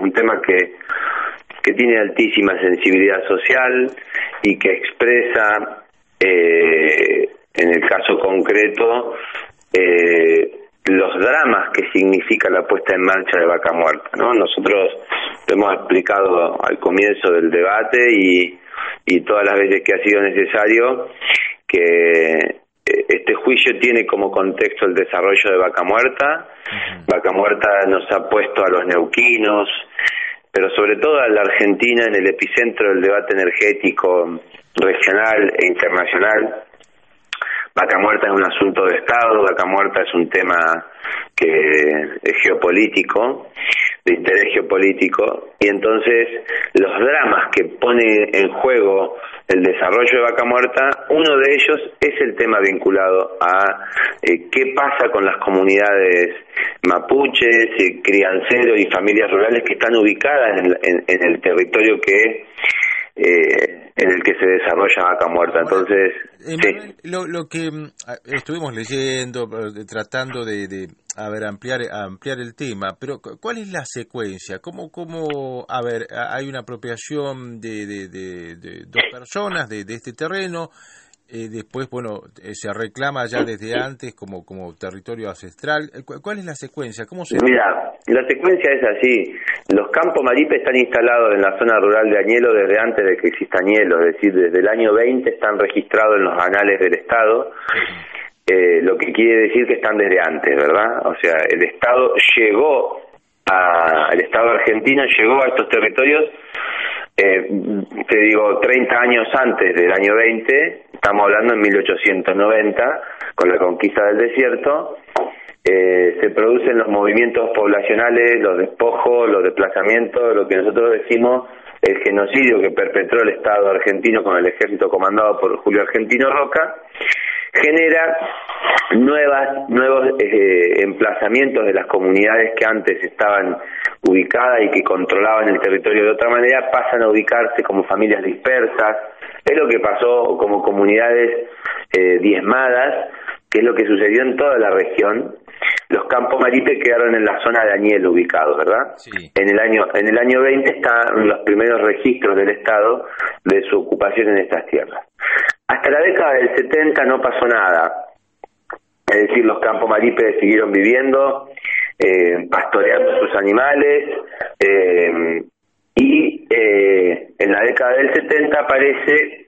un tema que, que tiene altísima sensibilidad social y que expresa, eh, en el caso concreto, eh, los dramas que significa la puesta en marcha de Vaca Muerta, ¿no? Nosotros lo hemos explicado al comienzo del debate y, y todas las veces que ha sido necesario que este juicio tiene como contexto el desarrollo de Vaca Muerta. Vaca Muerta nos ha puesto a los neuquinos, pero sobre todo a la Argentina en el epicentro del debate energético regional e internacional. Vaca Muerta es un asunto de Estado, Vaca Muerta es un tema que es geopolítico, de interés geopolítico, y entonces los dramas que pone en juego el desarrollo de Vaca Muerta, uno de ellos es el tema vinculado a eh, qué pasa con las comunidades mapuches, eh, crianceros y familias rurales que están ubicadas en, el territorio que eh, en el que se desarrolla Vaca Muerta. Entonces, lo, lo, que mm, estuvimos leyendo, tratando de, de a ver, ampliar, ampliar el tema, pero ¿cuál es la secuencia? ¿Cómo, cómo a ver, hay una apropiación de, de, dos personas de, este terreno? Eh, después, bueno, eh, se reclama ya desde antes como, como territorio ancestral. Eh, ¿Cuál es la secuencia? ¿Cómo se Mira, la secuencia es así. Los campos maripe están instalados en la zona rural de Añelo desde antes de que exista Añelo, es decir, desde el año 20 están registrados en los anales del Estado. Eh, lo que quiere decir que están desde antes, ¿verdad? O sea, el Estado llegó a, el Estado argentino llegó a estos territorios, eh, te digo, 30 años antes del año 20, estamos hablando en 1890, con la conquista del desierto, eh, se producen los movimientos poblacionales, los despojos, los desplazamientos, lo que nosotros decimos el genocidio que perpetró el Estado argentino con el ejército comandado por Julio Argentino Roca, genera nuevas nuevos eh, emplazamientos de las comunidades que antes estaban ubicadas y que controlaban el territorio de otra manera pasan a ubicarse como familias dispersas. Es lo que pasó como comunidades eh, diezmadas que es lo que sucedió en toda la región los campos maripe quedaron en la zona de Añel ubicados, ¿verdad? En el año en el año 20 están los primeros registros del Estado de su ocupación en estas tierras. Hasta la década del 70 no pasó nada. Es decir, los campos marípedes siguieron viviendo, eh, pastoreando sus animales, eh, y eh, en la década del 70 aparece